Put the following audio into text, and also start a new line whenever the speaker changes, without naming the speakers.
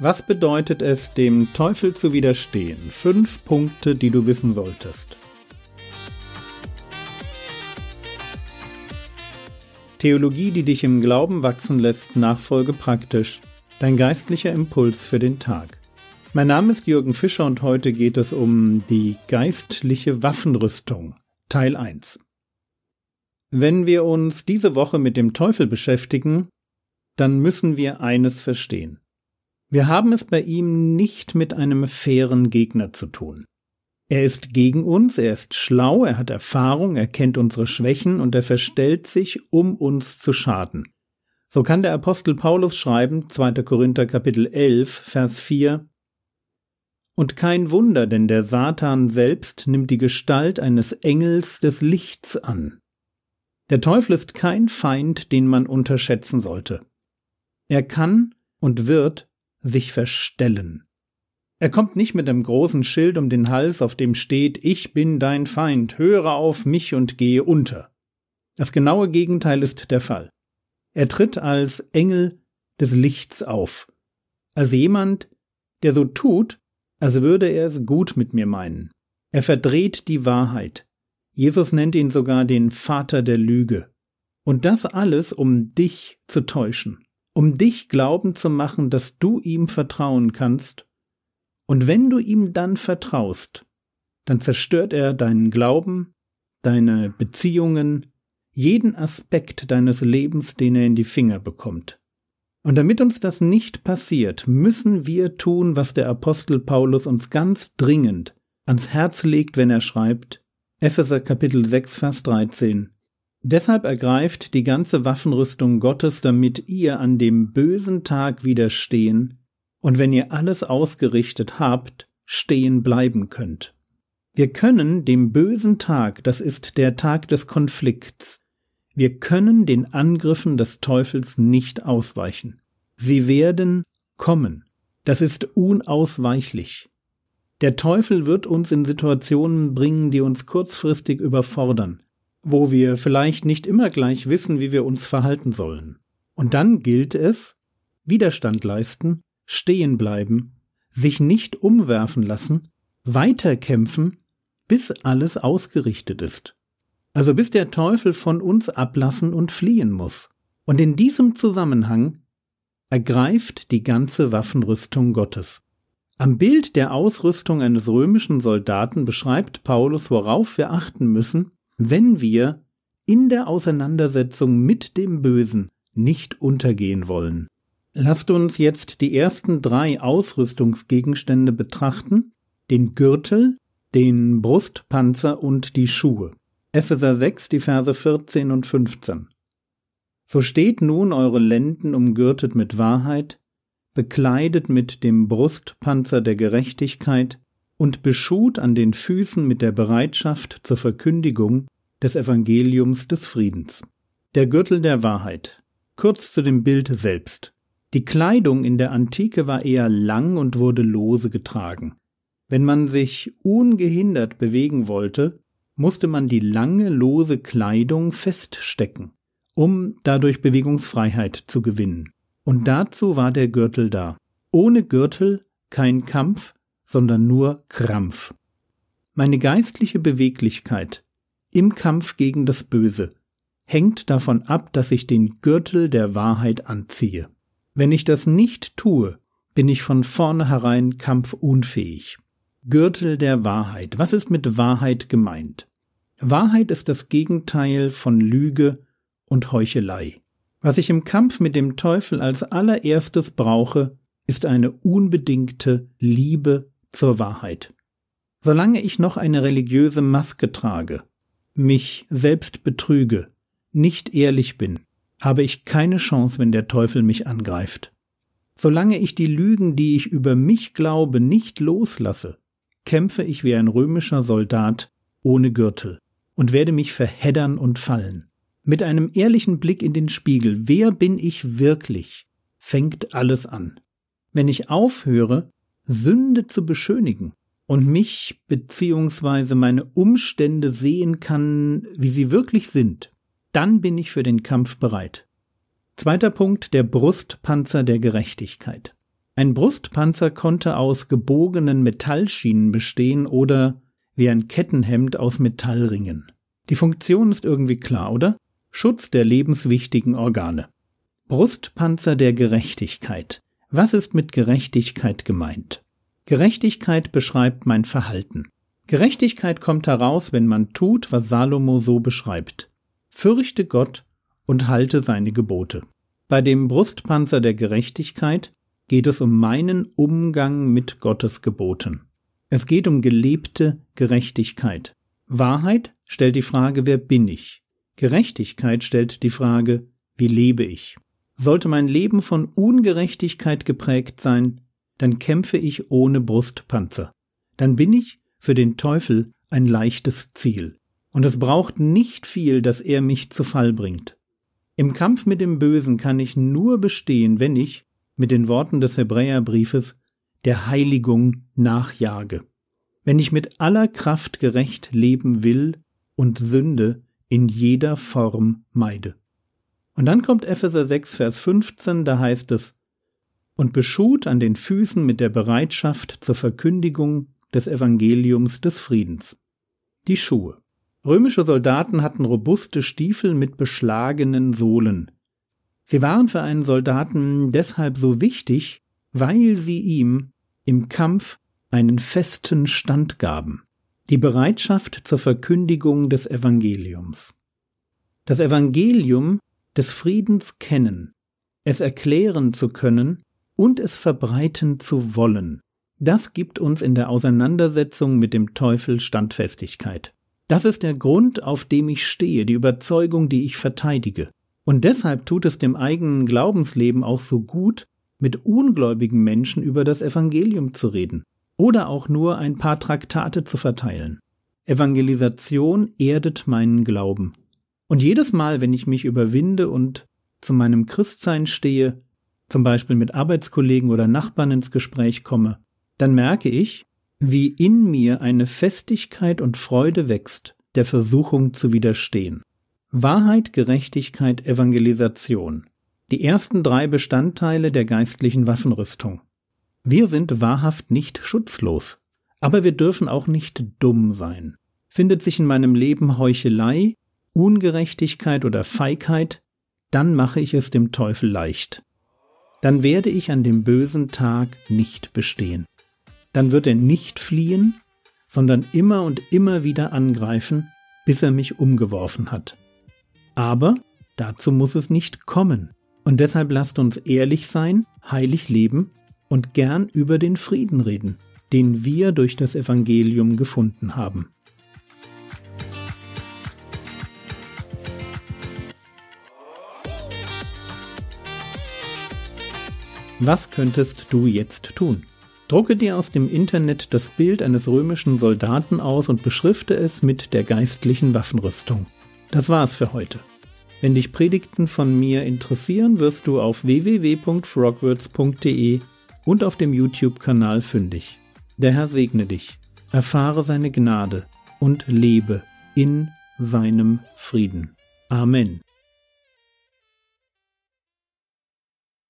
Was bedeutet es, dem Teufel zu widerstehen? Fünf Punkte, die du wissen solltest. Theologie, die dich im Glauben wachsen lässt, nachfolge praktisch. Dein geistlicher Impuls für den Tag. Mein Name ist Jürgen Fischer und heute geht es um die geistliche Waffenrüstung, Teil 1. Wenn wir uns diese Woche mit dem Teufel beschäftigen, dann müssen wir eines verstehen. Wir haben es bei ihm nicht mit einem fairen Gegner zu tun. Er ist gegen uns, er ist schlau, er hat Erfahrung, er kennt unsere Schwächen und er verstellt sich, um uns zu schaden. So kann der Apostel Paulus schreiben, 2. Korinther Kapitel 11, Vers 4, Und kein Wunder, denn der Satan selbst nimmt die Gestalt eines Engels des Lichts an. Der Teufel ist kein Feind, den man unterschätzen sollte. Er kann und wird sich verstellen. Er kommt nicht mit einem großen Schild um den Hals, auf dem steht Ich bin dein Feind, höre auf mich und gehe unter. Das genaue Gegenteil ist der Fall. Er tritt als Engel des Lichts auf, als jemand, der so tut, als würde er es gut mit mir meinen. Er verdreht die Wahrheit. Jesus nennt ihn sogar den Vater der Lüge. Und das alles, um dich zu täuschen um dich glauben zu machen, dass du ihm vertrauen kannst, und wenn du ihm dann vertraust, dann zerstört er deinen Glauben, deine Beziehungen, jeden Aspekt deines Lebens, den er in die Finger bekommt. Und damit uns das nicht passiert, müssen wir tun, was der Apostel Paulus uns ganz dringend ans Herz legt, wenn er schreibt, Epheser Kapitel 6, Vers 13. Deshalb ergreift die ganze Waffenrüstung Gottes, damit ihr an dem bösen Tag widerstehen und wenn ihr alles ausgerichtet habt, stehen bleiben könnt. Wir können dem bösen Tag, das ist der Tag des Konflikts, wir können den Angriffen des Teufels nicht ausweichen. Sie werden kommen. Das ist unausweichlich. Der Teufel wird uns in Situationen bringen, die uns kurzfristig überfordern wo wir vielleicht nicht immer gleich wissen, wie wir uns verhalten sollen. Und dann gilt es, Widerstand leisten, stehen bleiben, sich nicht umwerfen lassen, weiterkämpfen, bis alles ausgerichtet ist. Also bis der Teufel von uns ablassen und fliehen muss. Und in diesem Zusammenhang ergreift die ganze Waffenrüstung Gottes. Am Bild der Ausrüstung eines römischen Soldaten beschreibt Paulus, worauf wir achten müssen, wenn wir in der Auseinandersetzung mit dem Bösen nicht untergehen wollen. Lasst uns jetzt die ersten drei Ausrüstungsgegenstände betrachten, den Gürtel, den Brustpanzer und die Schuhe. Epheser 6, die Verse 14 und 15. So steht nun eure Lenden umgürtet mit Wahrheit, bekleidet mit dem Brustpanzer der Gerechtigkeit und beschut an den Füßen mit der Bereitschaft zur Verkündigung des Evangeliums des Friedens. Der Gürtel der Wahrheit. Kurz zu dem Bild selbst. Die Kleidung in der Antike war eher lang und wurde lose getragen. Wenn man sich ungehindert bewegen wollte, musste man die lange lose Kleidung feststecken, um dadurch Bewegungsfreiheit zu gewinnen. Und dazu war der Gürtel da. Ohne Gürtel kein Kampf, sondern nur Krampf. Meine geistliche Beweglichkeit im Kampf gegen das Böse hängt davon ab, dass ich den Gürtel der Wahrheit anziehe. Wenn ich das nicht tue, bin ich von vornherein kampfunfähig. Gürtel der Wahrheit. Was ist mit Wahrheit gemeint? Wahrheit ist das Gegenteil von Lüge und Heuchelei. Was ich im Kampf mit dem Teufel als allererstes brauche, ist eine unbedingte Liebe zur Wahrheit. Solange ich noch eine religiöse Maske trage, mich selbst betrüge, nicht ehrlich bin, habe ich keine Chance, wenn der Teufel mich angreift. Solange ich die Lügen, die ich über mich glaube, nicht loslasse, kämpfe ich wie ein römischer Soldat ohne Gürtel und werde mich verheddern und fallen. Mit einem ehrlichen Blick in den Spiegel, wer bin ich wirklich, fängt alles an. Wenn ich aufhöre, Sünde zu beschönigen und mich beziehungsweise meine Umstände sehen kann, wie sie wirklich sind, dann bin ich für den Kampf bereit. Zweiter Punkt, der Brustpanzer der Gerechtigkeit. Ein Brustpanzer konnte aus gebogenen Metallschienen bestehen oder wie ein Kettenhemd aus Metallringen. Die Funktion ist irgendwie klar, oder? Schutz der lebenswichtigen Organe. Brustpanzer der Gerechtigkeit. Was ist mit Gerechtigkeit gemeint? Gerechtigkeit beschreibt mein Verhalten. Gerechtigkeit kommt heraus, wenn man tut, was Salomo so beschreibt. Fürchte Gott und halte seine Gebote. Bei dem Brustpanzer der Gerechtigkeit geht es um meinen Umgang mit Gottes Geboten. Es geht um gelebte Gerechtigkeit. Wahrheit stellt die Frage, wer bin ich? Gerechtigkeit stellt die Frage, wie lebe ich? Sollte mein Leben von Ungerechtigkeit geprägt sein, dann kämpfe ich ohne Brustpanzer. Dann bin ich für den Teufel ein leichtes Ziel. Und es braucht nicht viel, dass er mich zu Fall bringt. Im Kampf mit dem Bösen kann ich nur bestehen, wenn ich, mit den Worten des Hebräerbriefes, der Heiligung nachjage. Wenn ich mit aller Kraft gerecht leben will und Sünde in jeder Form meide. Und dann kommt Epheser 6, Vers 15, da heißt es, und beschut an den Füßen mit der Bereitschaft zur Verkündigung des Evangeliums des Friedens. Die Schuhe. Römische Soldaten hatten robuste Stiefel mit beschlagenen Sohlen. Sie waren für einen Soldaten deshalb so wichtig, weil sie ihm im Kampf einen festen Stand gaben, die Bereitschaft zur Verkündigung des Evangeliums. Das Evangelium des Friedens kennen, es erklären zu können und es verbreiten zu wollen. Das gibt uns in der Auseinandersetzung mit dem Teufel Standfestigkeit. Das ist der Grund, auf dem ich stehe, die Überzeugung, die ich verteidige. Und deshalb tut es dem eigenen Glaubensleben auch so gut, mit ungläubigen Menschen über das Evangelium zu reden oder auch nur ein paar Traktate zu verteilen. Evangelisation erdet meinen Glauben. Und jedes Mal, wenn ich mich überwinde und zu meinem Christsein stehe, zum Beispiel mit Arbeitskollegen oder Nachbarn ins Gespräch komme, dann merke ich, wie in mir eine Festigkeit und Freude wächst, der Versuchung zu widerstehen. Wahrheit, Gerechtigkeit, Evangelisation. Die ersten drei Bestandteile der geistlichen Waffenrüstung. Wir sind wahrhaft nicht schutzlos, aber wir dürfen auch nicht dumm sein. Findet sich in meinem Leben Heuchelei, Ungerechtigkeit oder Feigheit, dann mache ich es dem Teufel leicht dann werde ich an dem bösen Tag nicht bestehen. Dann wird er nicht fliehen, sondern immer und immer wieder angreifen, bis er mich umgeworfen hat. Aber dazu muss es nicht kommen. Und deshalb lasst uns ehrlich sein, heilig leben und gern über den Frieden reden, den wir durch das Evangelium gefunden haben. Was könntest du jetzt tun? Drucke dir aus dem Internet das Bild eines römischen Soldaten aus und beschrifte es mit der geistlichen Waffenrüstung. Das war's für heute. Wenn dich Predigten von mir interessieren, wirst du auf www.frogwords.de und auf dem YouTube-Kanal fündig. Der Herr segne dich, erfahre seine Gnade und lebe in seinem Frieden. Amen.